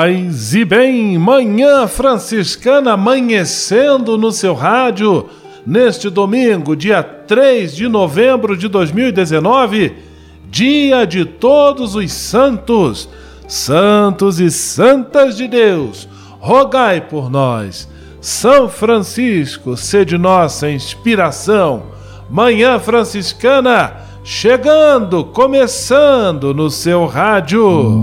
Paz e bem, manhã franciscana amanhecendo no seu rádio neste domingo, dia 3 de novembro de 2019, dia de todos os santos, santos e santas de Deus. Rogai por nós. São Francisco, sede nossa inspiração. Manhã franciscana chegando, começando no seu rádio.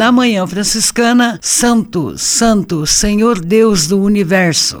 Na Manhã Franciscana, Santo, Santo, Senhor Deus do Universo.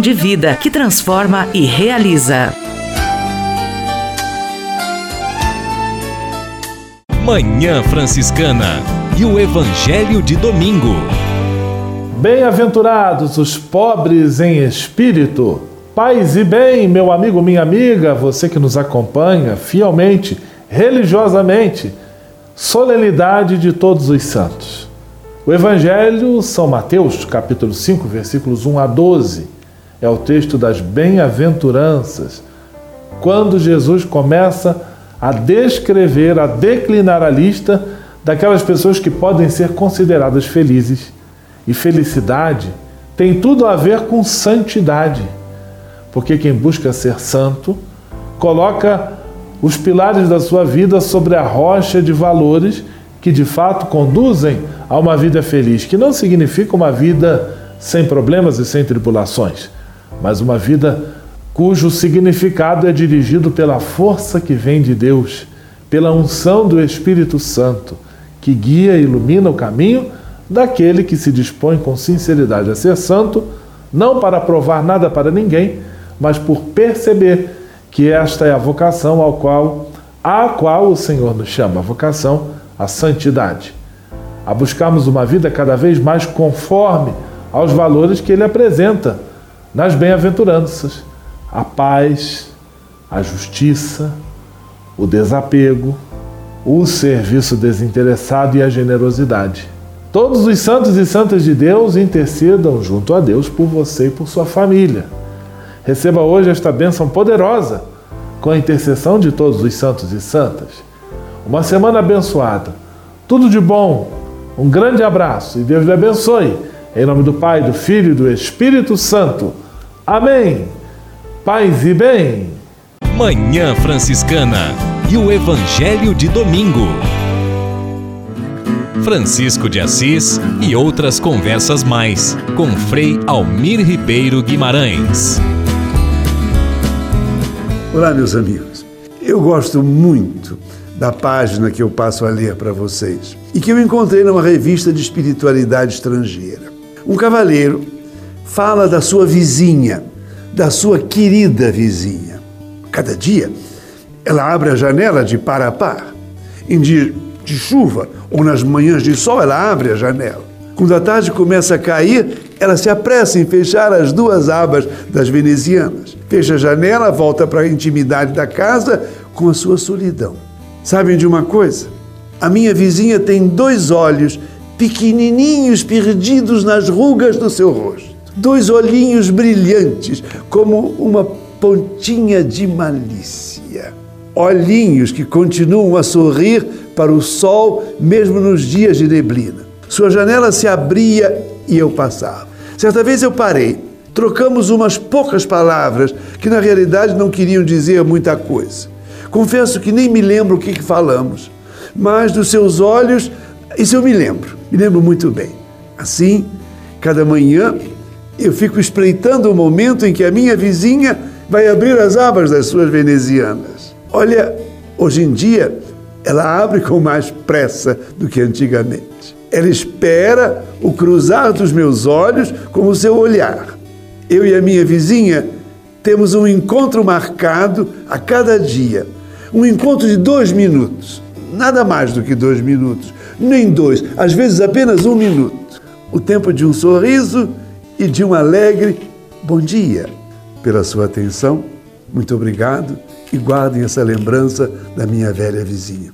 de vida que transforma e realiza. Manhã Franciscana e o Evangelho de Domingo. Bem-aventurados os pobres em espírito. Paz e bem, meu amigo, minha amiga, você que nos acompanha fielmente, religiosamente, solenidade de todos os santos. O Evangelho, São Mateus, capítulo 5, versículos 1 a 12 é o texto das bem-aventuranças, quando Jesus começa a descrever, a declinar a lista daquelas pessoas que podem ser consideradas felizes. E felicidade tem tudo a ver com santidade, porque quem busca ser santo coloca os pilares da sua vida sobre a rocha de valores que de fato conduzem a uma vida feliz, que não significa uma vida sem problemas e sem tribulações, mas uma vida cujo significado é dirigido pela força que vem de Deus, pela unção do Espírito Santo, que guia e ilumina o caminho daquele que se dispõe com sinceridade a ser santo, não para provar nada para ninguém, mas por perceber que esta é a vocação ao qual a qual o Senhor nos chama, a vocação à santidade, a buscarmos uma vida cada vez mais conforme aos valores que ele apresenta nas bem-aventuranças, a paz, a justiça, o desapego, o serviço desinteressado e a generosidade. Todos os santos e santas de Deus intercedam junto a Deus por você e por sua família. Receba hoje esta bênção poderosa com a intercessão de todos os santos e santas. Uma semana abençoada. Tudo de bom. Um grande abraço e Deus lhe abençoe. Em nome do Pai, do Filho e do Espírito Santo. Amém. Paz e bem. Manhã Franciscana e o Evangelho de Domingo. Francisco de Assis e outras conversas mais com Frei Almir Ribeiro Guimarães. Olá, meus amigos. Eu gosto muito da página que eu passo a ler para vocês e que eu encontrei numa revista de espiritualidade estrangeira. Um cavaleiro fala da sua vizinha, da sua querida vizinha. Cada dia ela abre a janela de par a par. Em dia de chuva ou nas manhãs de sol, ela abre a janela. Quando a tarde começa a cair, ela se apressa em fechar as duas abas das venezianas. Fecha a janela, volta para a intimidade da casa com a sua solidão. Sabem de uma coisa? A minha vizinha tem dois olhos pequenininhos perdidos nas rugas do seu rosto. Dois olhinhos brilhantes, como uma pontinha de malícia. Olhinhos que continuam a sorrir para o sol, mesmo nos dias de neblina. Sua janela se abria e eu passava. Certa vez eu parei, trocamos umas poucas palavras que na realidade não queriam dizer muita coisa. Confesso que nem me lembro o que, que falamos, mas dos seus olhos, isso eu me lembro, me lembro muito bem. Assim, cada manhã eu fico espreitando o momento em que a minha vizinha vai abrir as abas das suas venezianas. Olha, hoje em dia ela abre com mais pressa do que antigamente. Ela espera o cruzar dos meus olhos com o seu olhar. Eu e a minha vizinha temos um encontro marcado a cada dia. Um encontro de dois minutos. Nada mais do que dois minutos. Nem dois, às vezes apenas um minuto. O tempo de um sorriso e de um alegre bom dia. Pela sua atenção, muito obrigado e guardem essa lembrança da minha velha vizinha.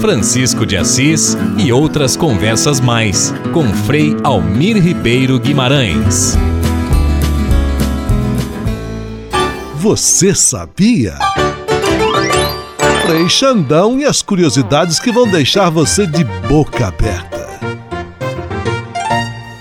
Francisco de Assis e outras conversas mais com Frei Almir Ribeiro Guimarães. Você sabia? Frei Xandão e as curiosidades que vão deixar você de boca aberta.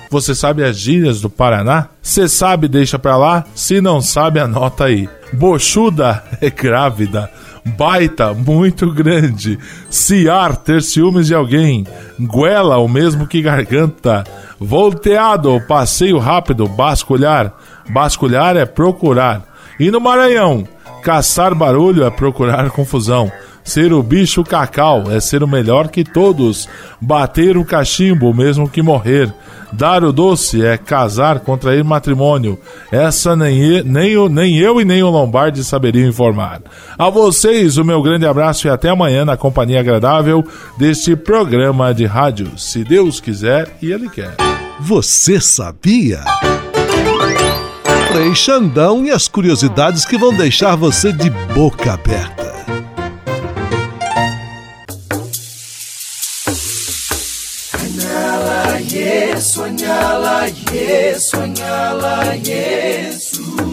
Você sabe as gírias do Paraná? Você sabe, deixa pra lá. Se não sabe, anota aí. Bochuda é grávida. Baita, muito grande. Ciar, ter ciúmes de alguém. Guela, o mesmo que garganta. Volteado, passeio rápido. Basculhar. Basculhar é procurar. E no Maranhão, caçar barulho é procurar confusão. Ser o bicho cacau é ser o melhor que todos. Bater o cachimbo, mesmo que morrer. Dar o doce é casar, contrair matrimônio. Essa nem, nem, nem eu e nem o Lombardi saberiam informar. A vocês, o meu grande abraço e até amanhã na companhia agradável deste programa de rádio. Se Deus quiser e Ele quer. Você sabia? Frei Xandão e as curiosidades que vão deixar você de boca aberta. Yesu anyala Yesu anyala Yesu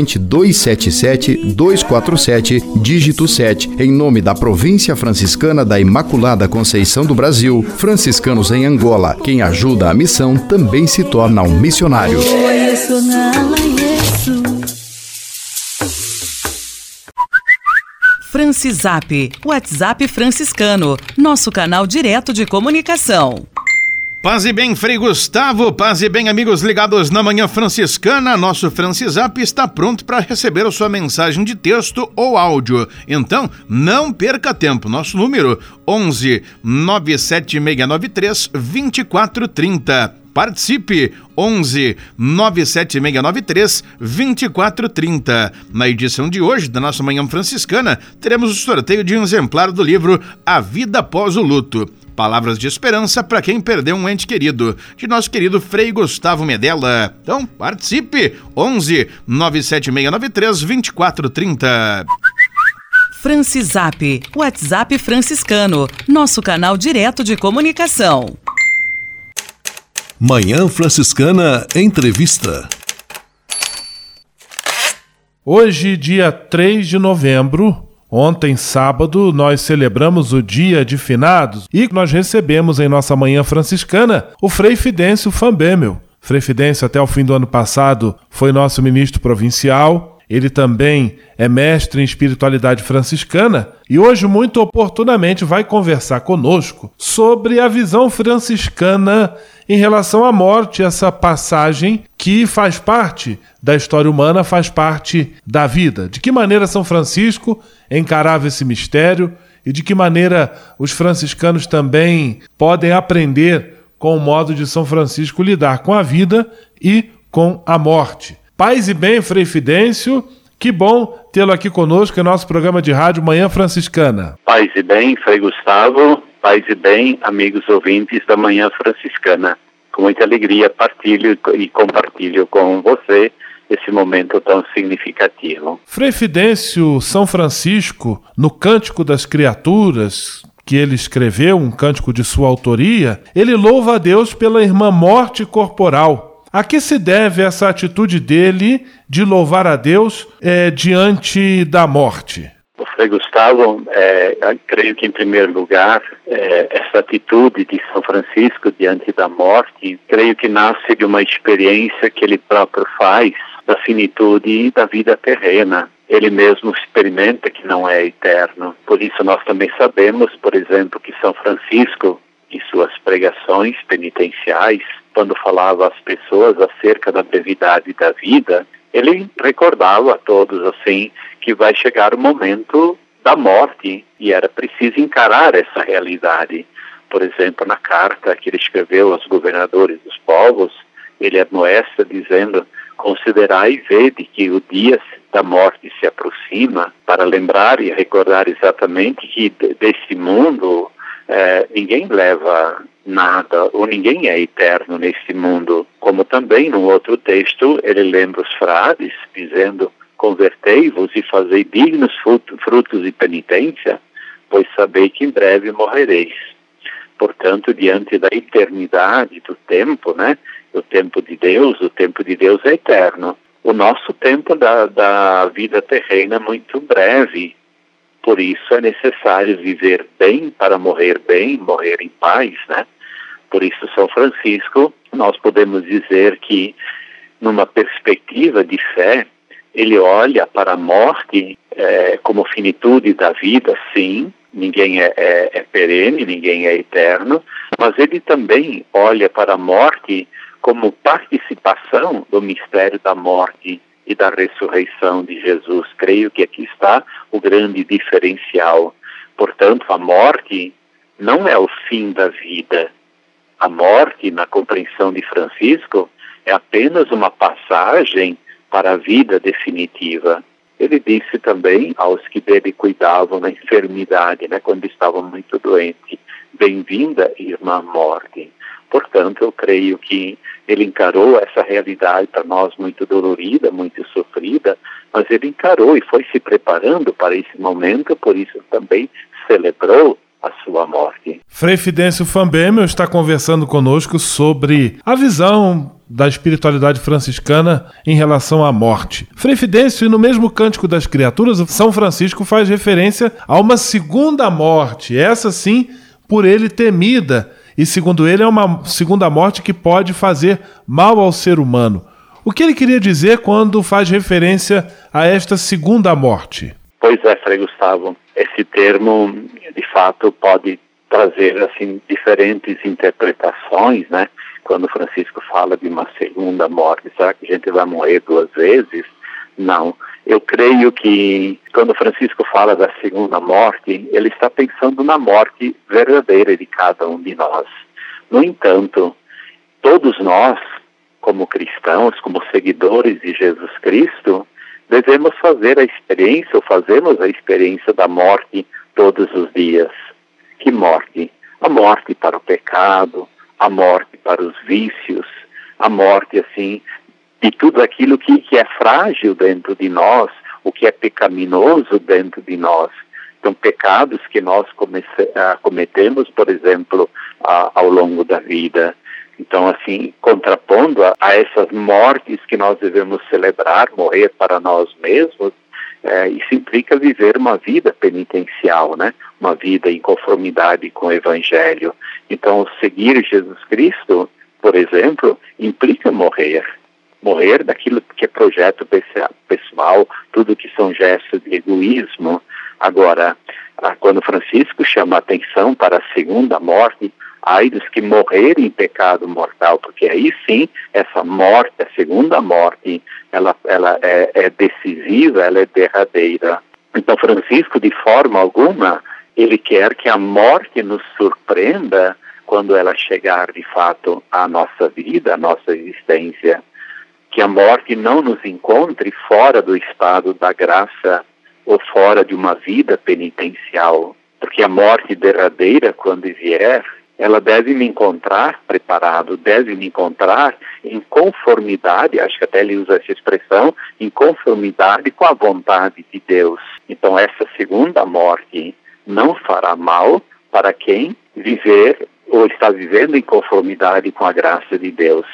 corrente 277 247, dígito 7, em nome da Província Franciscana da Imaculada Conceição do Brasil, franciscanos em Angola. Quem ajuda a missão também se torna um missionário. Francisap, WhatsApp franciscano, nosso canal direto de comunicação. Paz e bem, Frei Gustavo, paz e bem, amigos ligados na Manhã Franciscana. Nosso Francisap está pronto para receber a sua mensagem de texto ou áudio. Então, não perca tempo. Nosso número 11 97693 2430. Participe 11 97693 2430. Na edição de hoje da nossa Manhã Franciscana, teremos o sorteio de um exemplar do livro A Vida Após o Luto. Palavras de esperança para quem perdeu um ente querido, de nosso querido Frei Gustavo Medella. Então, participe! 11 97693 2430. Francisap, WhatsApp franciscano, nosso canal direto de comunicação. Manhã Franciscana Entrevista. Hoje, dia 3 de novembro, Ontem, sábado, nós celebramos o Dia de Finados e nós recebemos em nossa manhã franciscana o Frei Fidêncio Fambemel. Frei Fidêncio, até o fim do ano passado, foi nosso ministro provincial. Ele também é mestre em espiritualidade franciscana e hoje, muito oportunamente, vai conversar conosco sobre a visão franciscana em relação à morte, essa passagem que faz parte da história humana, faz parte da vida. De que maneira São Francisco encarava esse mistério e de que maneira os franciscanos também podem aprender com o modo de São Francisco lidar com a vida e com a morte. Paz e bem, Frei Fidêncio, que bom tê-lo aqui conosco em nosso programa de rádio Manhã Franciscana. Paz e bem, Frei Gustavo, paz e bem, amigos ouvintes da Manhã Franciscana. Com muita alegria partilho e compartilho com você esse momento tão significativo. Frei Fidêncio São Francisco, no Cântico das Criaturas, que ele escreveu, um cântico de sua autoria, ele louva a Deus pela irmã morte corporal. A que se deve essa atitude dele de louvar a Deus é, diante da morte? Frei Gustavo, é, creio que em primeiro lugar, é, essa atitude de São Francisco diante da morte, creio que nasce de uma experiência que ele próprio faz da finitude da vida terrena. Ele mesmo experimenta que não é eterno. Por isso nós também sabemos, por exemplo, que São Francisco, em suas pregações penitenciais, quando falava às pessoas acerca da brevidade da vida, ele recordava a todos assim que vai chegar o momento da morte e era preciso encarar essa realidade. Por exemplo, na carta que ele escreveu aos governadores dos povos, ele admoesta dizendo considerai e vede que o dia da morte se aproxima para lembrar e recordar exatamente que desse mundo eh, ninguém leva nada ou ninguém é eterno nesse mundo. Como também no outro texto ele lembra os frades dizendo convertei-vos e fazei dignos frutos de penitência, pois sabei que em breve morrereis. Portanto, diante da eternidade do tempo, né, o tempo de Deus, o tempo de Deus é eterno. O nosso tempo da, da vida terrena é muito breve, por isso é necessário viver bem para morrer bem, morrer em paz, né? Por isso, São Francisco, nós podemos dizer que, numa perspectiva de fé, ele olha para a morte é, como finitude da vida, sim, ninguém é, é, é perene, ninguém é eterno, mas ele também olha para a morte como participação do mistério da morte e da ressurreição de Jesus. Creio que aqui está o grande diferencial. Portanto, a morte não é o fim da vida. A morte, na compreensão de Francisco, é apenas uma passagem para a vida definitiva. Ele disse também aos que dele cuidavam na enfermidade, né, quando estava muito doente, bem-vinda, irmã morte. Portanto, eu creio que ele encarou essa realidade para nós muito dolorida, muito sofrida, mas ele encarou e foi se preparando para esse momento, por isso também celebrou a sua morte. Frei Fidêncio Fambemel está conversando conosco sobre a visão da espiritualidade franciscana em relação à morte. Frei Fidêncio, no mesmo Cântico das Criaturas, São Francisco faz referência a uma segunda morte, essa sim por ele temida, e segundo ele é uma segunda morte que pode fazer mal ao ser humano. O que ele queria dizer quando faz referência a esta segunda morte? Pois é, Frei Gustavo, esse termo de fato pode trazer assim diferentes interpretações, né? Quando Francisco fala de uma segunda morte, será que a gente vai morrer duas vezes? Não. Eu creio que quando Francisco fala da segunda morte, ele está pensando na morte verdadeira de cada um de nós. No entanto, todos nós, como cristãos, como seguidores de Jesus Cristo, devemos fazer a experiência, ou fazemos a experiência da morte todos os dias. Que morte? A morte para o pecado, a morte para os vícios, a morte, assim, de tudo aquilo que, que é frágil dentro de nós, o que é pecaminoso dentro de nós. Então, pecados que nós comece, uh, cometemos, por exemplo, ao longo da vida. Então, assim, contrapondo a, a, essas mortes que nós devemos celebrar, morrer para nós mesmos, uh, isso implica viver uma vida penitencial, né? Uma vida em conformidade com o Evangelho. Então, seguir Jesus Cristo, por exemplo, implica morrer morrer daquilo que é projeto pessoal, tudo que são gestos de egoísmo. Agora, quando Francisco chama atenção para a segunda morte, ai dos que morrerem em pecado mortal, porque aí sim, essa morte, a segunda morte, ela, ela é, é decisiva, ela é derradeira. Então, Francisco, de forma alguma, ele quer que a morte nos surpreenda quando ela chegar de fato à nossa vida, à nossa existência que a morte não nos encontre fora do estado da graça ou fora de uma vida penitencial, porque a morte derradeira, quando vier, ela deve me encontrar preparado, deve me encontrar em conformidade, acho que até ele usa essa expressão, em conformidade com a vontade de Deus. Então, essa segunda morte não fará mal para quem viver ou está vivendo em conformidade com a graça de Deus,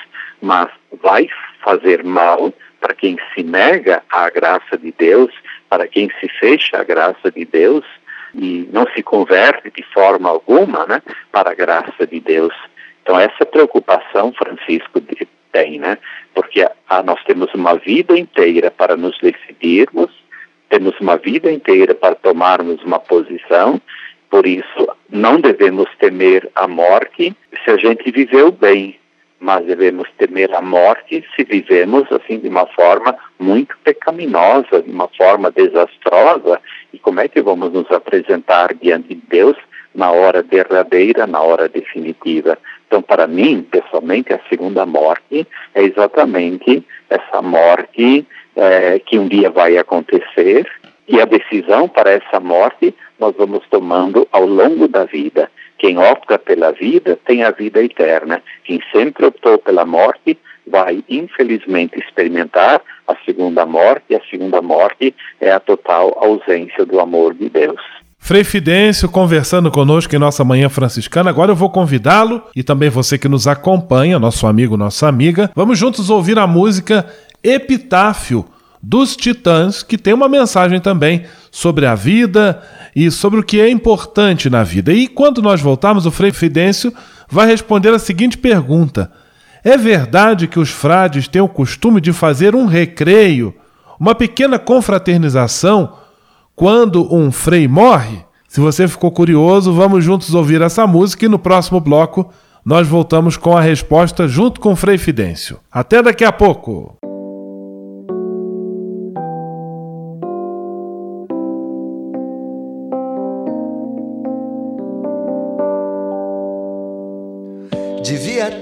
mas vai fazer mal para quem se nega à graça de Deus, para quem se fecha à graça de Deus e não se converte de forma alguma né, para a graça de Deus. Então, essa preocupação Francisco tem, né? Porque nós temos uma vida inteira para nos decidirmos, temos uma vida inteira para tomarmos uma posição, por isso não devemos temer a morte se a gente viveu bem, mas devemos temer a morte se vivemos assim de uma forma muito pecaminosa, de uma forma desastrosa. E como é que vamos nos apresentar diante de Deus na hora derradeira, na hora definitiva? Então, para mim, pessoalmente, a segunda morte é exatamente essa morte é, que um dia vai acontecer e a decisão para essa morte nós vamos tomando ao longo da vida. Quem opta pela vida tem a vida eterna. Quem sempre optou pela morte vai, infelizmente, experimentar a segunda morte, a segunda morte é a total ausência do amor de Deus. Frei Fidêncio conversando conosco em nossa Manhã Franciscana. Agora eu vou convidá-lo e também você que nos acompanha, nosso amigo, nossa amiga. Vamos juntos ouvir a música Epitáfio dos Titãs, que tem uma mensagem também sobre a vida e sobre o que é importante na vida. E quando nós voltarmos, o Frei Fidêncio vai responder a seguinte pergunta: É verdade que os frades têm o costume de fazer um recreio, uma pequena confraternização, quando um frei morre? Se você ficou curioso, vamos juntos ouvir essa música e no próximo bloco nós voltamos com a resposta junto com o Frei Fidêncio. Até daqui a pouco!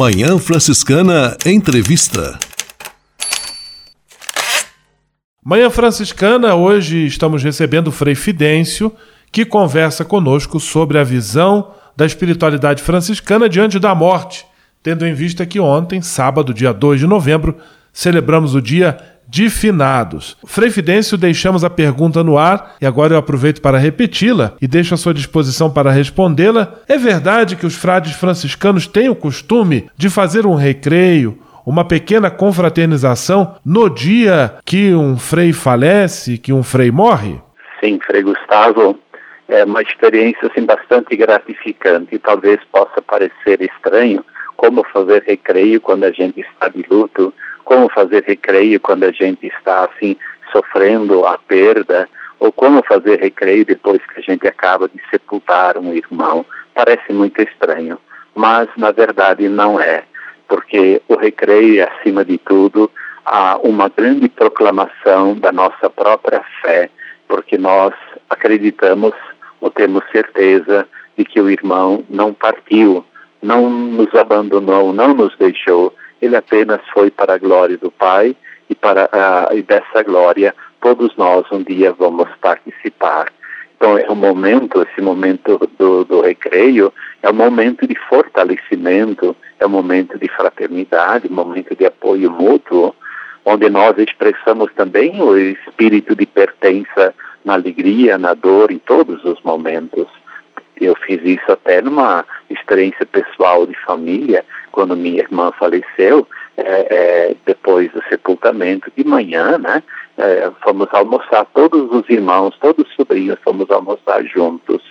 Manhã Franciscana Entrevista. Manhã Franciscana, hoje estamos recebendo o Frei Fidêncio, que conversa conosco sobre a visão da espiritualidade franciscana diante da morte, tendo em vista que ontem, sábado, dia 2 de novembro, celebramos o dia de finados. Frei Fidêncio, deixamos a pergunta no ar e agora eu aproveito para repeti-la e deixo à sua disposição para respondê-la. É verdade que os frades franciscanos têm o costume de fazer um recreio, uma pequena confraternização no dia que um frei falece, que um frei morre? Sim, Frei Gustavo, é uma experiência assim, bastante gratificante talvez possa parecer estranho como fazer recreio quando a gente está de luto, como fazer recreio quando a gente está assim sofrendo a perda, ou como fazer recreio depois que a gente acaba de sepultar um irmão. Parece muito estranho, mas na verdade não é, porque o recreio é, acima de tudo, uma grande proclamação da nossa própria fé, porque nós acreditamos ou temos certeza de que o irmão não partiu, não nos abandonou, não nos deixou, ele apenas foi para a glória do Pai e para e dessa glória todos nós um dia vamos participar. Então é um momento, esse momento do, do recreio, é um momento de fortalecimento, é um momento de fraternidade, um momento de apoio mútuo, onde nós expressamos também o espírito de pertença na alegria, na dor, em todos os momentos. Eu fiz isso até numa experiência pessoal de família, quando minha irmã faleceu, é, é, depois do sepultamento, de manhã, né? É, fomos almoçar, todos os irmãos, todos os sobrinhos, fomos almoçar juntos,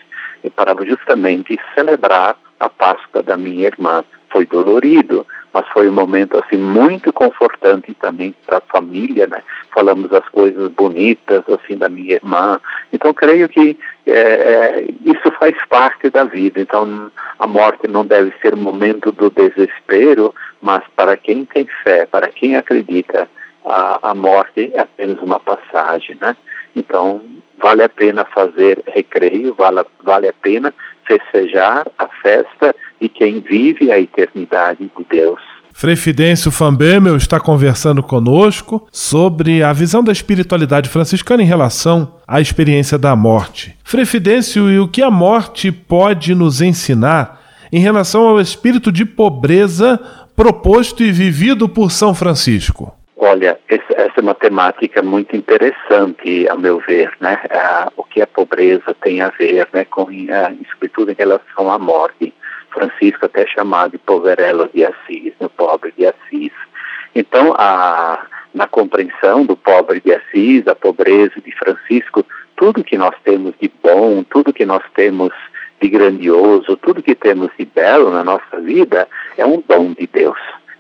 para justamente celebrar a Páscoa da minha irmã. Foi dolorido, mas foi um momento assim muito confortante também para a família, né? Falamos as coisas bonitas assim da minha irmã. Então creio que é, é, isso faz parte da vida. Então a morte não deve ser momento do desespero, mas para quem tem fé, para quem acredita, a, a morte é apenas uma passagem, né? Então vale a pena fazer recreio, vale, vale a pena festejar a festa de quem vive a eternidade de Deus. Frei Fidêncio Fambemel está conversando conosco sobre a visão da espiritualidade franciscana em relação à experiência da morte. Frei Fidêncio, e o que a morte pode nos ensinar em relação ao espírito de pobreza proposto e vivido por São Francisco? Olha, essa é uma temática muito interessante, a meu ver, né? o que a pobreza tem a ver né, com a escritura em relação à morte. Francisco até chamado de poverello de Assis, no pobre de Assis. Então, a, na compreensão do pobre de Assis, a pobreza de Francisco, tudo que nós temos de bom, tudo que nós temos de grandioso, tudo que temos de belo na nossa vida é um dom de Deus.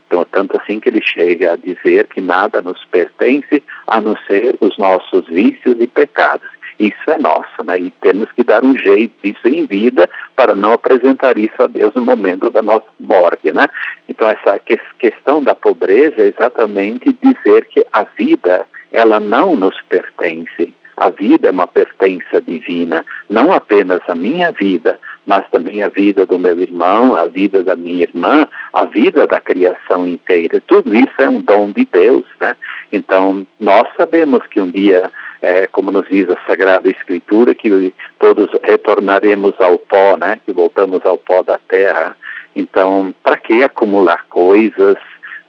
Então, tanto assim que ele chega a dizer que nada nos pertence a não ser os nossos vícios e pecados isso é nosso, né? E temos que dar um jeito disso em vida para não apresentar isso a Deus no momento da nossa morte, né? Então essa questão da pobreza é exatamente dizer que a vida ela não nos pertence. A vida é uma pertença divina, não apenas a minha vida, mas também a vida do meu irmão, a vida da minha irmã, a vida da criação inteira. Tudo isso é um dom de Deus, né? Então, nós sabemos que um dia é, como nos diz a Sagrada Escritura, que todos retornaremos ao pó, né? Que voltamos ao pó da terra. Então, para que acumular coisas?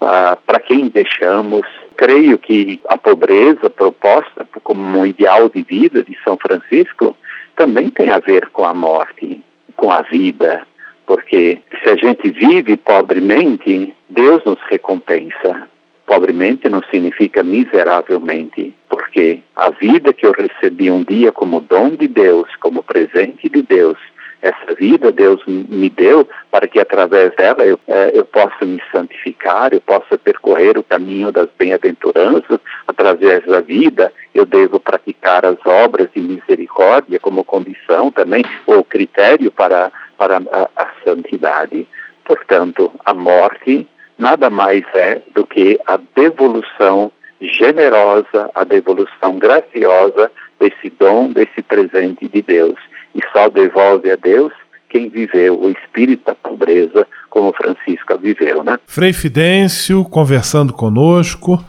Ah, para quem deixamos? Creio que a pobreza proposta como um ideal de vida de São Francisco também tem a ver com a morte, com a vida, porque se a gente vive pobremente, Deus nos recompensa. Pobremente não significa miseravelmente, porque a vida que eu recebi um dia como dom de Deus, como presente de Deus, essa vida Deus me deu para que através dela eu, é, eu possa me santificar, eu possa percorrer o caminho das bem-aventuranças. Através da vida eu devo praticar as obras de misericórdia como condição também, ou critério para, para a, a santidade. Portanto, a morte nada mais é do que a devolução generosa, a devolução graciosa desse dom, desse presente de Deus. E só devolve a Deus quem viveu o espírito da pobreza como Francisco viveu, né? Frei Fidêncio conversando conosco.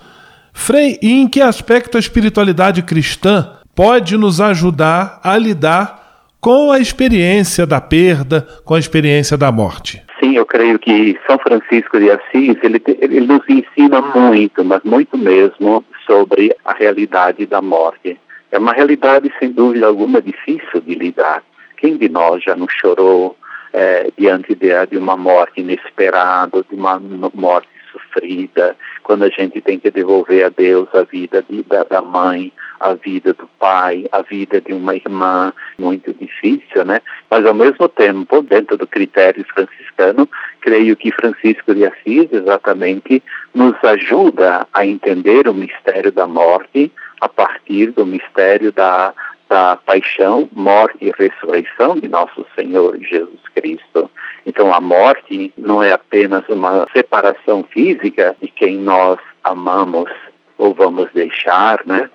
Frei, e em que aspecto a espiritualidade cristã pode nos ajudar a lidar com a experiência da perda, com a experiência da morte? Sim, eu creio que São Francisco de Assis, ele, ele nos ensina muito, mas muito mesmo, sobre a realidade da morte. É uma realidade, sem dúvida alguma, difícil de lidar. Quem de nós já não chorou é, diante de, de uma morte inesperada, de uma morte sofrida, quando a gente tem que devolver a Deus a vida de, da, da mãe, a vida do pai, a vida de uma irmã, muito difícil, né? Mas ao mesmo tempo, dentro do critério franciscano, creio que Francisco de Assis exatamente nos ajuda a entender o mistério da morte a partir do mistério da, da paixão, morte e ressurreição de nosso Senhor Jesus Cristo. Então a morte não é apenas uma separação física de quem nós amamos ou vamos deixar, né?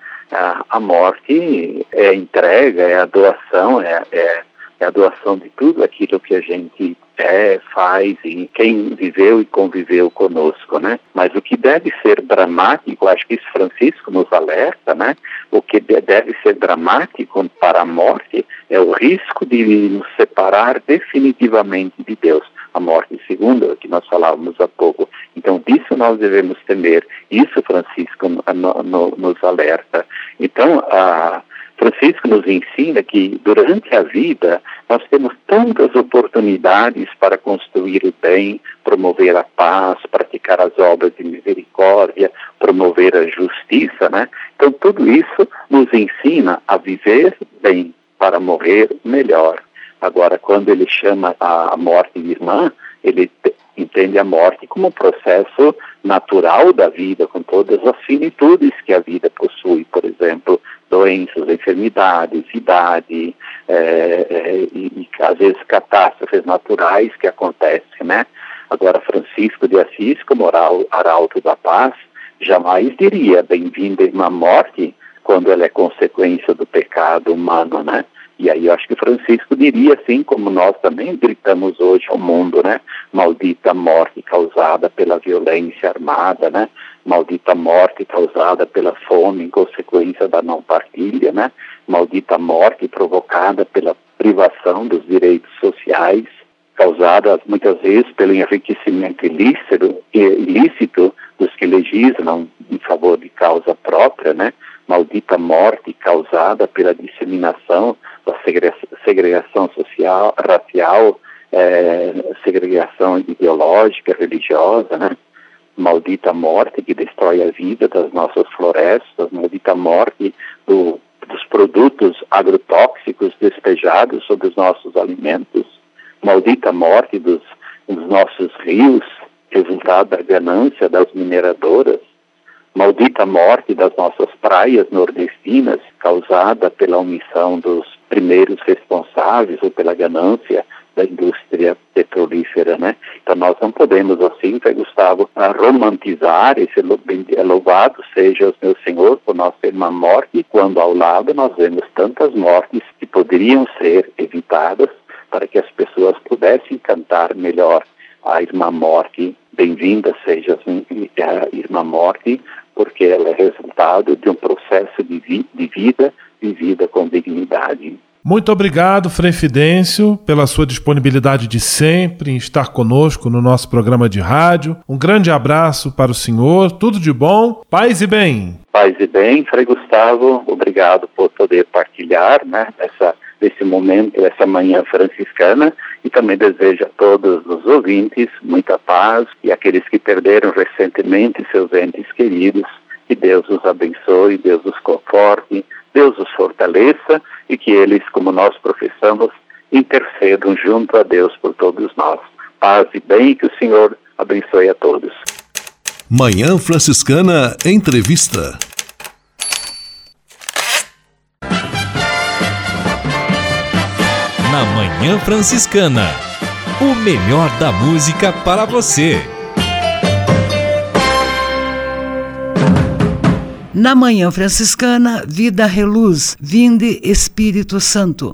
a, morte é a entrega, é a doação, é, é, é a doação de tudo aquilo que a gente é, faz e quem viveu e conviveu conosco, né? Mas o que deve ser dramático, acho que isso Francisco nos alerta, né? O que deve ser dramático para a morte é o risco de nos separar definitivamente de Deus a morte segunda, que nós falávamos há pouco. Então, disso nós devemos temer. Isso Francisco no, no, nos alerta. Então, a, Francisco nos ensina que durante a vida nós temos tantas oportunidades para construir o bem, promover a paz, praticar as obras de misericórdia, promover a justiça, né? Então tudo isso nos ensina a viver bem para morrer melhor. Agora, quando ele chama a morte de irmã, ele entende a morte como um processo natural da vida, com todas as finitudes que a vida possui, por exemplo, doenças, enfermidades, idade, é, é, e, e, às vezes catástrofes naturais que acontecem, né? Agora, Francisco de Assis, como arauto da paz, jamais diria bem-vinda irmã morte quando ela é consequência do pecado humano, né? E aí eu acho que Francisco diria assim, como nós também gritamos hoje ao mundo, né? Maldita morte causada pela violência armada, né? Maldita morte causada pela fome em consequência da não partilha, né? Maldita morte provocada pela privação dos direitos sociais, causada muitas vezes pelo enriquecimento ilícito, ilícito dos que legislam em favor de causa própria, né? Maldita morte causada pela disseminação da segregação social, racial, é, segregação ideológica, religiosa, né? Maldita morte que destrói a vida das nossas florestas, maldita morte do, dos produtos agrotóxicos despejados sobre os nossos alimentos, maldita morte dos, dos nossos rios, resultado da ganância das mineradoras, maldita morte das nossas praias nordestinas, causada pela omissão dos primeiros responsáveis ou pela ganância da indústria petrolífera, né? Então nós não podemos assim, Frei Gustavo, romantizar esse louvado seja o meu Senhor por nós ter uma morte, quando ao lado nós vemos tantas mortes que poderiam ser evitadas para que as pessoas pudessem cantar melhor a Irmã Morte, bem-vinda seja a Irmã Morte, porque ela é resultado de um processo de, vi de vida vivida com dignidade. Muito obrigado, Frei Fidêncio, pela sua disponibilidade de sempre em estar conosco no nosso programa de rádio. Um grande abraço para o senhor, tudo de bom, paz e bem. Paz e bem, Frei Gustavo, obrigado por poder partilhar né, essa, esse momento, essa manhã franciscana e também desejo a todos os ouvintes muita paz e aqueles que perderam recentemente seus entes queridos, que Deus os abençoe, Deus os conforte, Deus os fortaleça e que eles, como nós professamos, intercedam junto a Deus por todos nós. Paz e bem, que o Senhor abençoe a todos. Manhã Franciscana Entrevista. Na Manhã Franciscana. O melhor da música para você. Na Manhã Franciscana, Vida Reluz, Vinde Espírito Santo.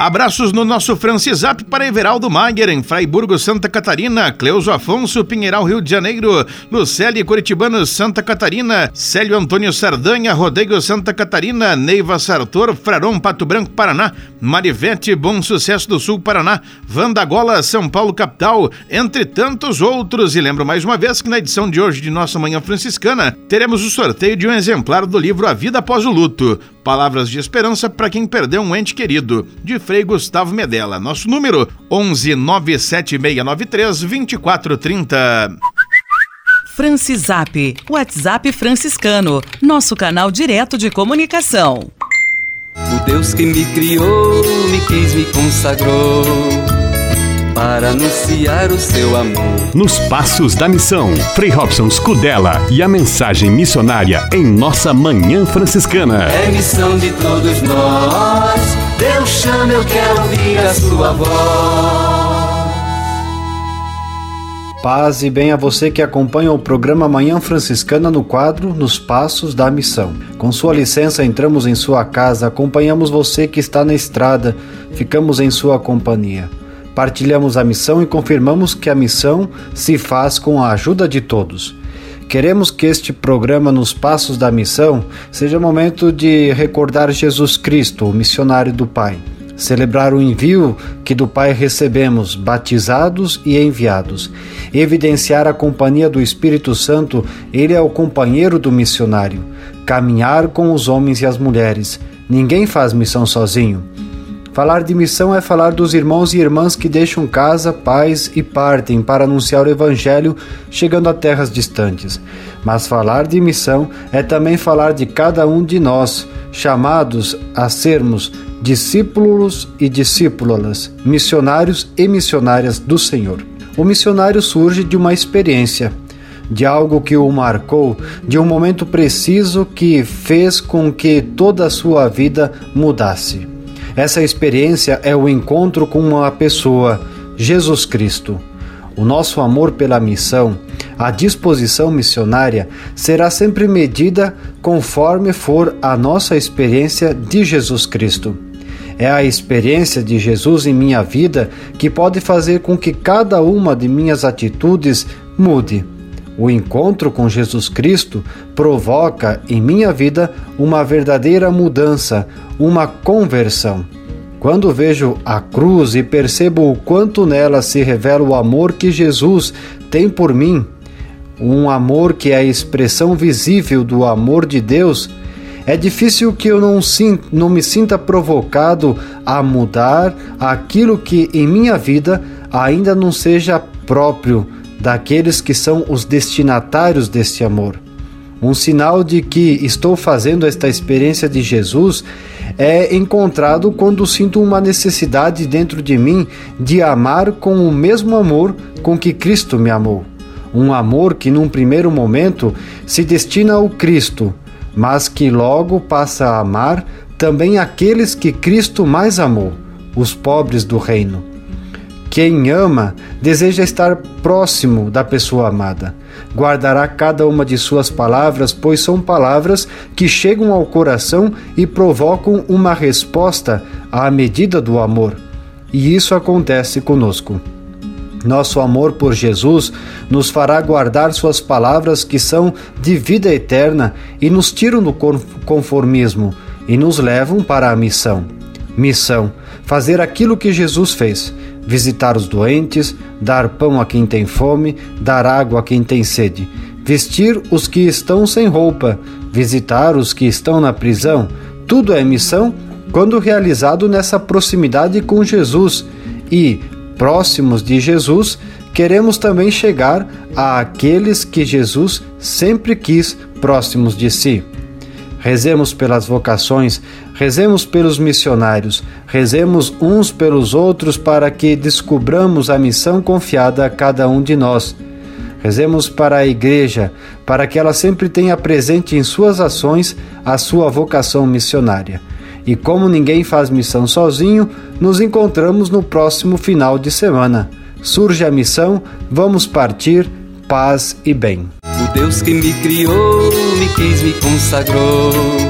Abraços no nosso Francisap para Everaldo Mager, em Fraiburgo, Santa Catarina, Cleuso Afonso, Pinheiral, Rio de Janeiro, Lucélia Curitibano, Santa Catarina, Célio Antônio Sardanha, Rodeio, Santa Catarina, Neiva Sartor, Fraron, Pato Branco, Paraná, Marivete, Bom Sucesso do Sul, Paraná, Vandagola, São Paulo, capital, entre tantos outros. E lembro mais uma vez que na edição de hoje de nossa Manhã Franciscana, teremos o sorteio de um exemplar do livro A Vida Após o Luto. Palavras de esperança para quem perdeu um ente querido, de Frei Gustavo Medella. Nosso número 11 97693 2430. Francisap, WhatsApp franciscano, nosso canal direto de comunicação. O Deus que me criou, me quis, me consagrou para anunciar o seu amor. Nos Passos da Missão, Frei Robson Scudella e a mensagem missionária em nossa Manhã Franciscana. É missão de todos nós, Deus chama, eu quero ouvir a sua voz. Paz e bem a você que acompanha o programa Manhã Franciscana no quadro Nos Passos da Missão. Com sua licença, entramos em sua casa, acompanhamos você que está na estrada, ficamos em sua companhia. Partilhamos a missão e confirmamos que a missão se faz com a ajuda de todos. Queremos que este programa Nos Passos da Missão seja momento de recordar Jesus Cristo, o missionário do Pai celebrar o envio que do Pai recebemos, batizados e enviados, evidenciar a companhia do Espírito Santo, ele é o companheiro do missionário, caminhar com os homens e as mulheres. Ninguém faz missão sozinho. Falar de missão é falar dos irmãos e irmãs que deixam casa, pais e partem para anunciar o Evangelho chegando a terras distantes. Mas falar de missão é também falar de cada um de nós, chamados a sermos discípulos e discípulas, missionários e missionárias do Senhor. O missionário surge de uma experiência, de algo que o marcou, de um momento preciso que fez com que toda a sua vida mudasse. Essa experiência é o encontro com uma pessoa, Jesus Cristo. O nosso amor pela missão, a disposição missionária será sempre medida conforme for a nossa experiência de Jesus Cristo. É a experiência de Jesus em minha vida que pode fazer com que cada uma de minhas atitudes mude. O encontro com Jesus Cristo provoca em minha vida uma verdadeira mudança, uma conversão. Quando vejo a cruz e percebo o quanto nela se revela o amor que Jesus tem por mim, um amor que é a expressão visível do amor de Deus, é difícil que eu não, sinta, não me sinta provocado a mudar aquilo que em minha vida ainda não seja próprio daqueles que são os destinatários deste amor. Um sinal de que estou fazendo esta experiência de Jesus é encontrado quando sinto uma necessidade dentro de mim de amar com o mesmo amor com que Cristo me amou. Um amor que, num primeiro momento, se destina ao Cristo, mas que logo passa a amar também aqueles que Cristo mais amou, os pobres do reino. Quem ama deseja estar próximo da pessoa amada. Guardará cada uma de suas palavras, pois são palavras que chegam ao coração e provocam uma resposta à medida do amor. E isso acontece conosco. Nosso amor por Jesus nos fará guardar Suas palavras que são de vida eterna e nos tiram do conformismo e nos levam para a missão. Missão: fazer aquilo que Jesus fez: visitar os doentes, dar pão a quem tem fome, dar água a quem tem sede, vestir os que estão sem roupa, visitar os que estão na prisão. Tudo é missão quando realizado nessa proximidade com Jesus e, próximos de Jesus, queremos também chegar àqueles que Jesus sempre quis próximos de si. Rezemos pelas vocações, rezemos pelos missionários, rezemos uns pelos outros para que descubramos a missão confiada a cada um de nós. Rezemos para a Igreja, para que ela sempre tenha presente em suas ações a sua vocação missionária. E como ninguém faz missão sozinho, nos encontramos no próximo final de semana. Surge a missão, vamos partir, paz e bem. O Deus que me criou, me quis, me consagrou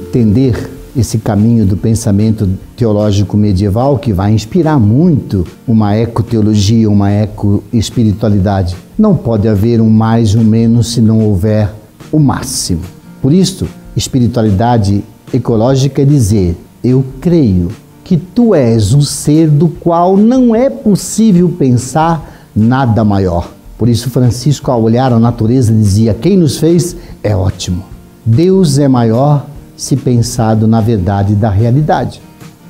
entender esse caminho do pensamento teológico medieval que vai inspirar muito uma ecoteologia, uma ecoespiritualidade. Não pode haver um mais ou menos se não houver o máximo. Por isso, espiritualidade ecológica é dizer: eu creio que tu és um ser do qual não é possível pensar nada maior. Por isso, Francisco, ao olhar a natureza, dizia: Quem nos fez é ótimo. Deus é maior se pensado na verdade da realidade.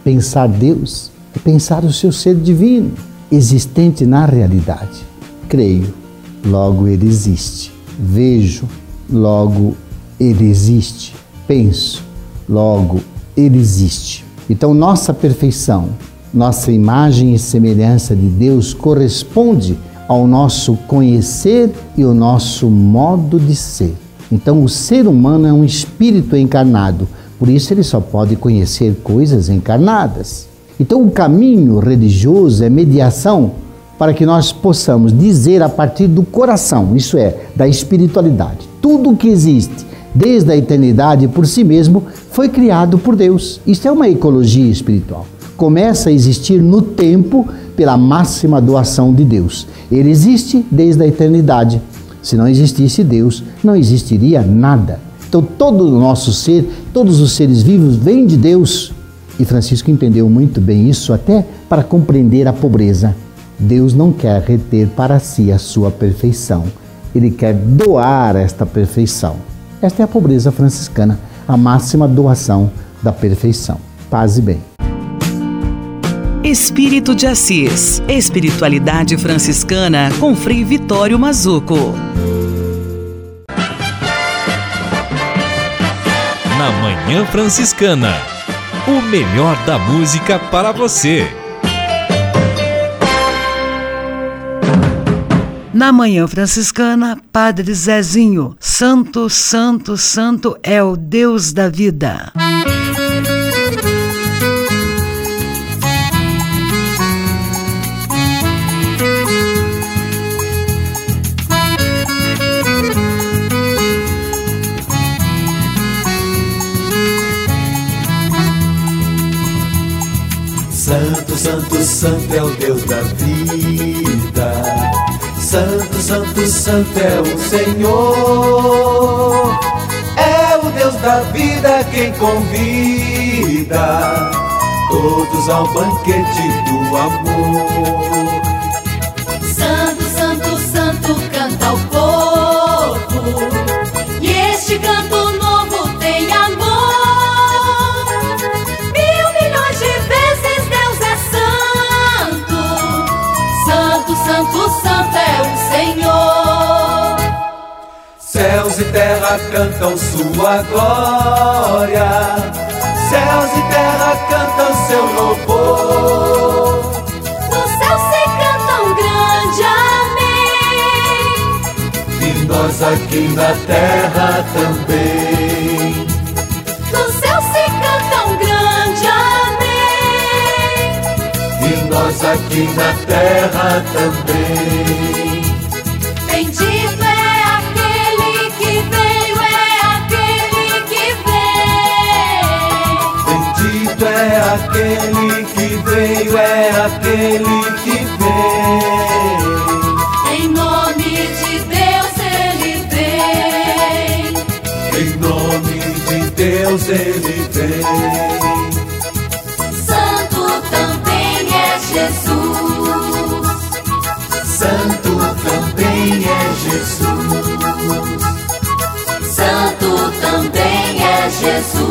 Pensar Deus é pensar o seu ser divino, existente na realidade. Creio, logo ele existe. Vejo, logo ele existe. Penso, logo ele existe. Então, nossa perfeição, nossa imagem e semelhança de Deus corresponde ao nosso conhecer e ao nosso modo de ser. Então, o ser humano é um espírito encarnado, por isso ele só pode conhecer coisas encarnadas. Então, o caminho religioso é mediação para que nós possamos dizer a partir do coração, isso é, da espiritualidade. Tudo que existe desde a eternidade por si mesmo, foi criado por Deus. Isto é uma ecologia espiritual. Começa a existir no tempo pela máxima doação de Deus. Ele existe desde a eternidade. Se não existisse Deus, não existiria nada. Então, todo o nosso ser, todos os seres vivos vêm de Deus. E Francisco entendeu muito bem isso, até para compreender a pobreza. Deus não quer reter para si a sua perfeição, ele quer doar esta perfeição. Esta é a pobreza franciscana, a máxima doação da perfeição. Paz e bem. Espírito de Assis. Espiritualidade franciscana com Frei Vitório Mazuco. Na Manhã Franciscana. O melhor da música para você. Na Manhã Franciscana, Padre Zezinho, Santo, Santo, Santo é o Deus da vida. Santo, Santo, Santo é o Deus da vida. Santo, Santo, Santo é o Senhor. É o Deus da vida quem convida todos ao banquete do amor. Santo, Santo, Santo canta ao povo. E este canto Santo, Santo é o Senhor. Céus e terra cantam sua glória, céus e terra cantam seu louvor. No céu se canta um grande amém, e nós aqui na terra também. Nós aqui na terra também. Bendito é aquele que veio, é aquele que vem. Bendito é aquele que veio, é aquele que vem. Em nome de Deus ele vem. Em nome de Deus ele vem. Jesus. Santo também é Jesus. Santo também é Jesus.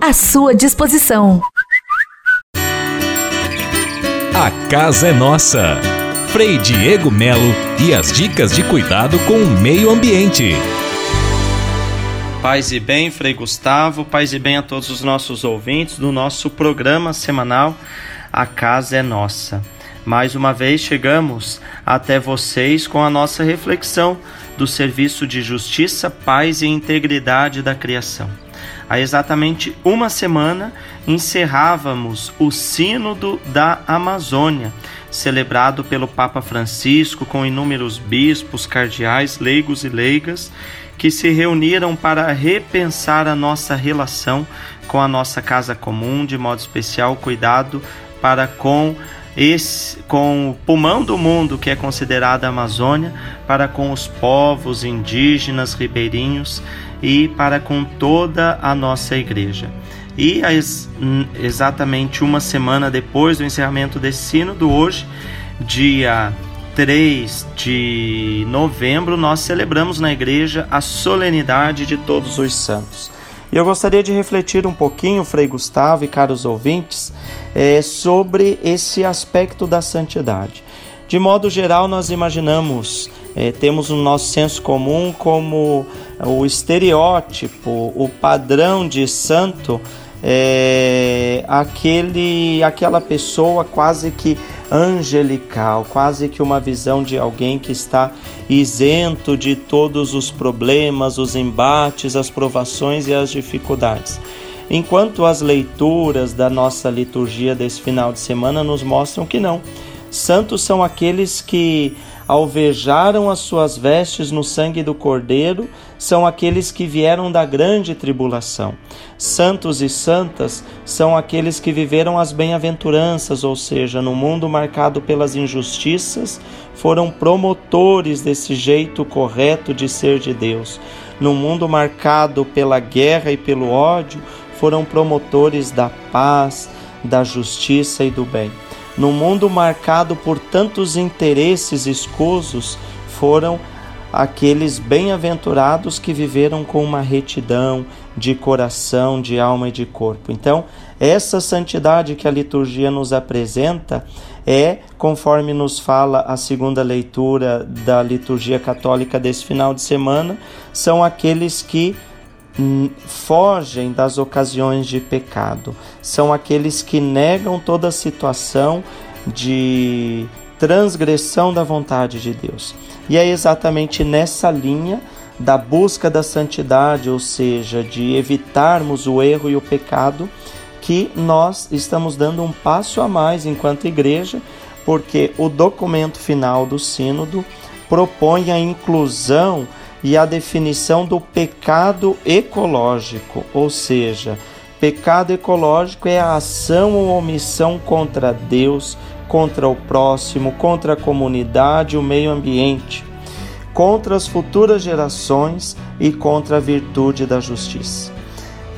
à sua disposição. A casa é nossa. Frei Diego Melo e as dicas de cuidado com o meio ambiente. Paz e bem, Frei Gustavo, paz e bem a todos os nossos ouvintes do nosso programa semanal A Casa é Nossa. Mais uma vez chegamos até vocês com a nossa reflexão do serviço de justiça, paz e integridade da criação. Há exatamente uma semana encerrávamos o Sínodo da Amazônia, celebrado pelo Papa Francisco com inúmeros bispos, cardeais, leigos e leigas que se reuniram para repensar a nossa relação com a nossa casa comum, de modo especial cuidado para com esse, com o pulmão do mundo que é considerado a Amazônia, para com os povos indígenas, ribeirinhos e para com toda a nossa igreja. E exatamente uma semana depois do encerramento desse sínodo, hoje, dia 3 de novembro, nós celebramos na igreja a solenidade de todos os santos. E eu gostaria de refletir um pouquinho, Frei Gustavo e caros ouvintes, é, sobre esse aspecto da santidade. De modo geral, nós imaginamos, é, temos no nosso senso comum como o estereótipo, o padrão de santo, é, aquele, aquela pessoa quase que angelical, quase que uma visão de alguém que está isento de todos os problemas, os embates, as provações e as dificuldades. Enquanto as leituras da nossa liturgia desse final de semana nos mostram que não. Santos são aqueles que alvejaram as suas vestes no sangue do Cordeiro, são aqueles que vieram da grande tribulação. Santos e santas são aqueles que viveram as bem-aventuranças, ou seja, no mundo marcado pelas injustiças, foram promotores desse jeito correto de ser de Deus. No mundo marcado pela guerra e pelo ódio, foram promotores da paz, da justiça e do bem. No mundo marcado por tantos interesses escusos, foram aqueles bem-aventurados que viveram com uma retidão de coração, de alma e de corpo. Então, essa santidade que a liturgia nos apresenta é, conforme nos fala a segunda leitura da liturgia católica desse final de semana, são aqueles que fogem das ocasiões de pecado, são aqueles que negam toda situação de transgressão da vontade de Deus. E é exatamente nessa linha da busca da santidade, ou seja, de evitarmos o erro e o pecado, que nós estamos dando um passo a mais enquanto igreja, porque o documento final do Sínodo propõe a inclusão e a definição do pecado ecológico, ou seja, pecado ecológico é a ação ou omissão contra Deus, contra o próximo, contra a comunidade, o meio ambiente, contra as futuras gerações e contra a virtude da justiça.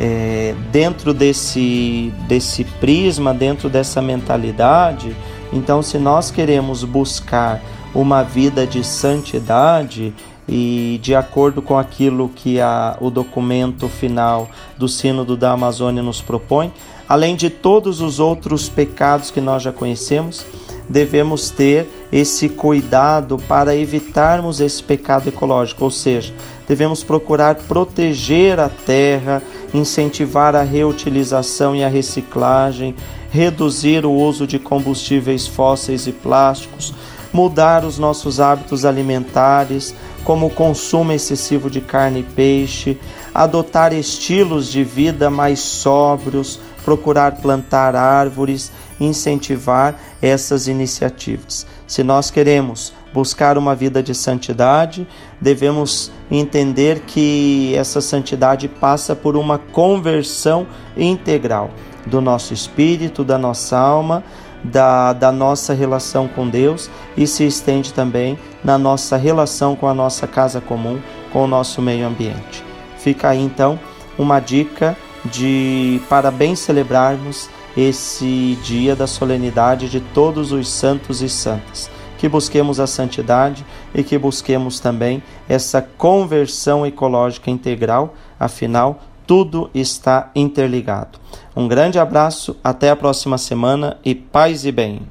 É, dentro desse, desse prisma, dentro dessa mentalidade, então, se nós queremos buscar uma vida de santidade, e de acordo com aquilo que a, o documento final do Sínodo da Amazônia nos propõe, além de todos os outros pecados que nós já conhecemos, devemos ter esse cuidado para evitarmos esse pecado ecológico, ou seja, devemos procurar proteger a terra, incentivar a reutilização e a reciclagem, reduzir o uso de combustíveis fósseis e plásticos, mudar os nossos hábitos alimentares, como o consumo excessivo de carne e peixe, adotar estilos de vida mais sóbrios, procurar plantar árvores, incentivar essas iniciativas. Se nós queremos buscar uma vida de santidade, devemos entender que essa santidade passa por uma conversão integral do nosso espírito, da nossa alma, da, da nossa relação com Deus e se estende também na nossa relação com a nossa casa comum, com o nosso meio ambiente. Fica aí então uma dica de para bem celebrarmos esse dia da solenidade de todos os santos e santas. Que busquemos a santidade e que busquemos também essa conversão ecológica integral, afinal, tudo está interligado. Um grande abraço, até a próxima semana e paz e bem.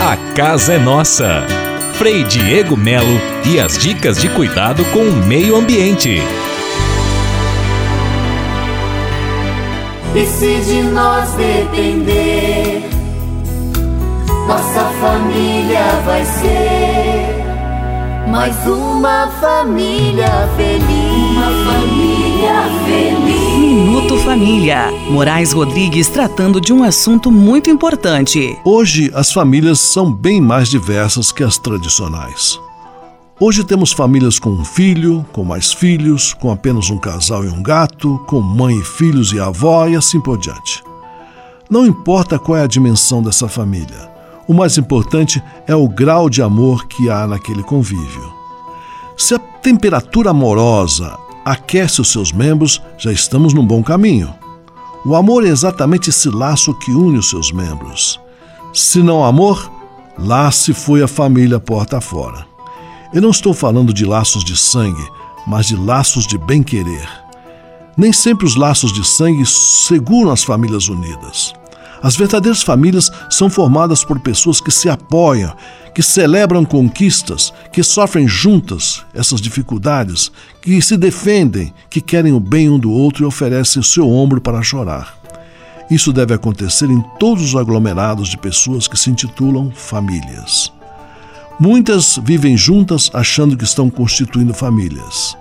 A casa é nossa. Frei Diego Melo e as dicas de cuidado com o meio ambiente. E se de nós depender, nossa família vai ser mais uma família feliz. Uma família feliz. Minuto Família. Moraes Rodrigues tratando de um assunto muito importante. Hoje, as famílias são bem mais diversas que as tradicionais. Hoje temos famílias com um filho, com mais filhos, com apenas um casal e um gato, com mãe e filhos e avó e assim por diante. Não importa qual é a dimensão dessa família, o mais importante é o grau de amor que há naquele convívio. Se a temperatura amorosa aquece os seus membros, já estamos num bom caminho. O amor é exatamente esse laço que une os seus membros. Se não amor, lá se foi a família porta fora. Eu não estou falando de laços de sangue, mas de laços de bem-querer. Nem sempre os laços de sangue seguram as famílias unidas. As verdadeiras famílias são formadas por pessoas que se apoiam, que celebram conquistas, que sofrem juntas essas dificuldades, que se defendem, que querem o bem um do outro e oferecem o seu ombro para chorar. Isso deve acontecer em todos os aglomerados de pessoas que se intitulam famílias. Muitas vivem juntas achando que estão constituindo famílias.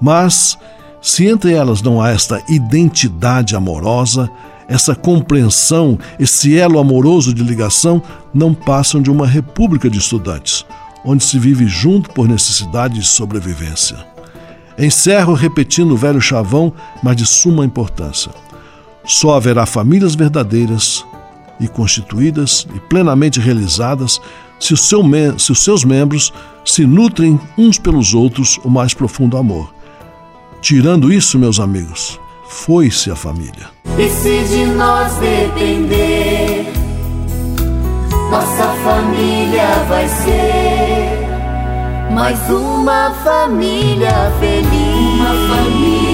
Mas, se entre elas não há esta identidade amorosa, essa compreensão, esse elo amoroso de ligação, não passam de uma república de estudantes, onde se vive junto por necessidade de sobrevivência. Encerro repetindo o velho chavão, mas de suma importância. Só haverá famílias verdadeiras e constituídas e plenamente realizadas se, seu se os seus membros se nutrem uns pelos outros o mais profundo amor. Tirando isso, meus amigos, foi-se a família. E se de nós depender, nossa família vai ser mais uma família feliz. Uma família.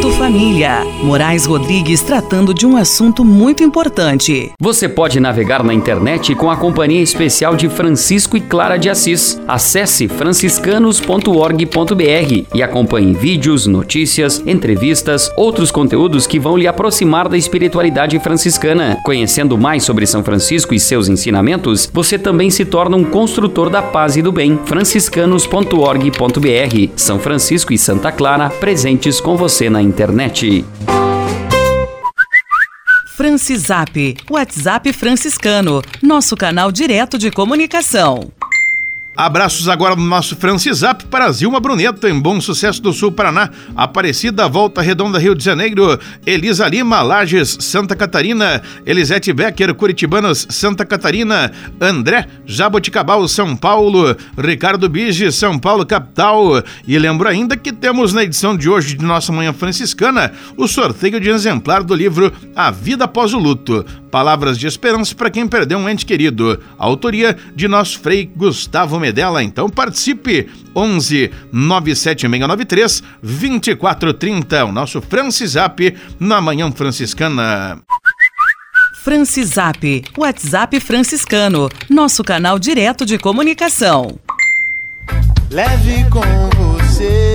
Minuto Família. Moraes Rodrigues tratando de um assunto muito importante. Você pode navegar na internet com a companhia especial de Francisco e Clara de Assis. Acesse franciscanos.org.br e acompanhe vídeos, notícias, entrevistas, outros conteúdos que vão lhe aproximar da espiritualidade franciscana. Conhecendo mais sobre São Francisco e seus ensinamentos, você também se torna um construtor da paz e do bem. franciscanos.org.br. São Francisco e Santa presentes com você na internet. Francisap, WhatsApp franciscano, nosso canal direto de comunicação. Abraços agora no nosso Francisap para Zilma Bruneto, em Bom Sucesso do Sul, Paraná. Aparecida, Volta Redonda, Rio de Janeiro. Elisa Lima, Lages, Santa Catarina. Elisete Becker, Curitibanos, Santa Catarina. André, Jaboticabal, São Paulo. Ricardo Bige, São Paulo, capital. E lembro ainda que temos na edição de hoje de nossa Manhã Franciscana o sorteio de um exemplar do livro A Vida Após o Luto. Palavras de esperança para quem perdeu um ente querido. Autoria de nosso Frei Gustavo Medella. Então participe. 11 97693 2430. O nosso Francisap na Manhã Franciscana. Francisap, WhatsApp franciscano, nosso canal direto de comunicação. Leve com você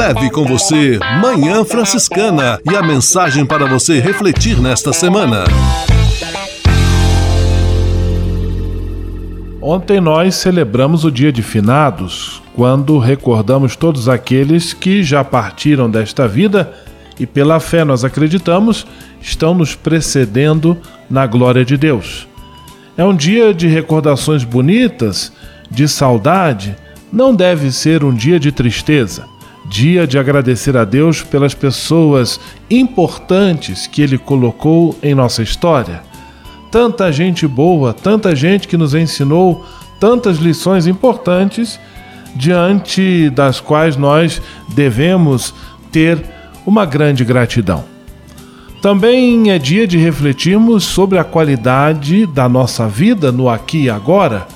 Leve com você Manhã Franciscana e a mensagem para você refletir nesta semana. Ontem nós celebramos o Dia de Finados, quando recordamos todos aqueles que já partiram desta vida e, pela fé, nós acreditamos, estão nos precedendo na glória de Deus. É um dia de recordações bonitas, de saudade, não deve ser um dia de tristeza. Dia de agradecer a Deus pelas pessoas importantes que Ele colocou em nossa história tanta gente boa, tanta gente que nos ensinou tantas lições importantes, diante das quais nós devemos ter uma grande gratidão. Também é dia de refletirmos sobre a qualidade da nossa vida no aqui e agora,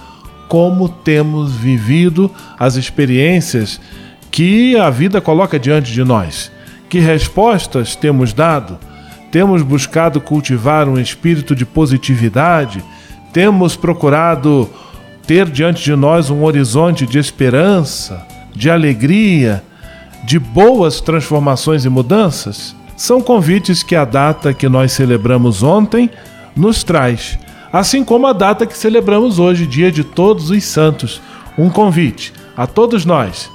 como temos vivido as experiências que a vida coloca diante de nós, que respostas temos dado temos buscado cultivar um espírito de positividade, temos procurado ter diante de nós um horizonte de esperança, de alegria, de boas transformações e mudanças? São convites que a data que nós celebramos ontem nos traz, assim como a data que celebramos hoje, Dia de Todos os Santos. Um convite a todos nós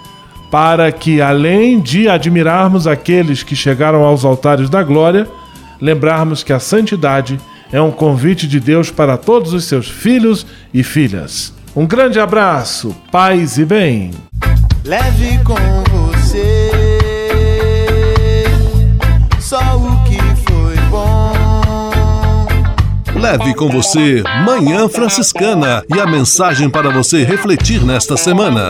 para que, além de admirarmos aqueles que chegaram aos altares da glória, lembrarmos que a santidade é um convite de Deus para todos os seus filhos e filhas. Um grande abraço, paz e bem. Leve com você só o que foi bom. Leve com você Manhã Franciscana e a mensagem para você refletir nesta semana.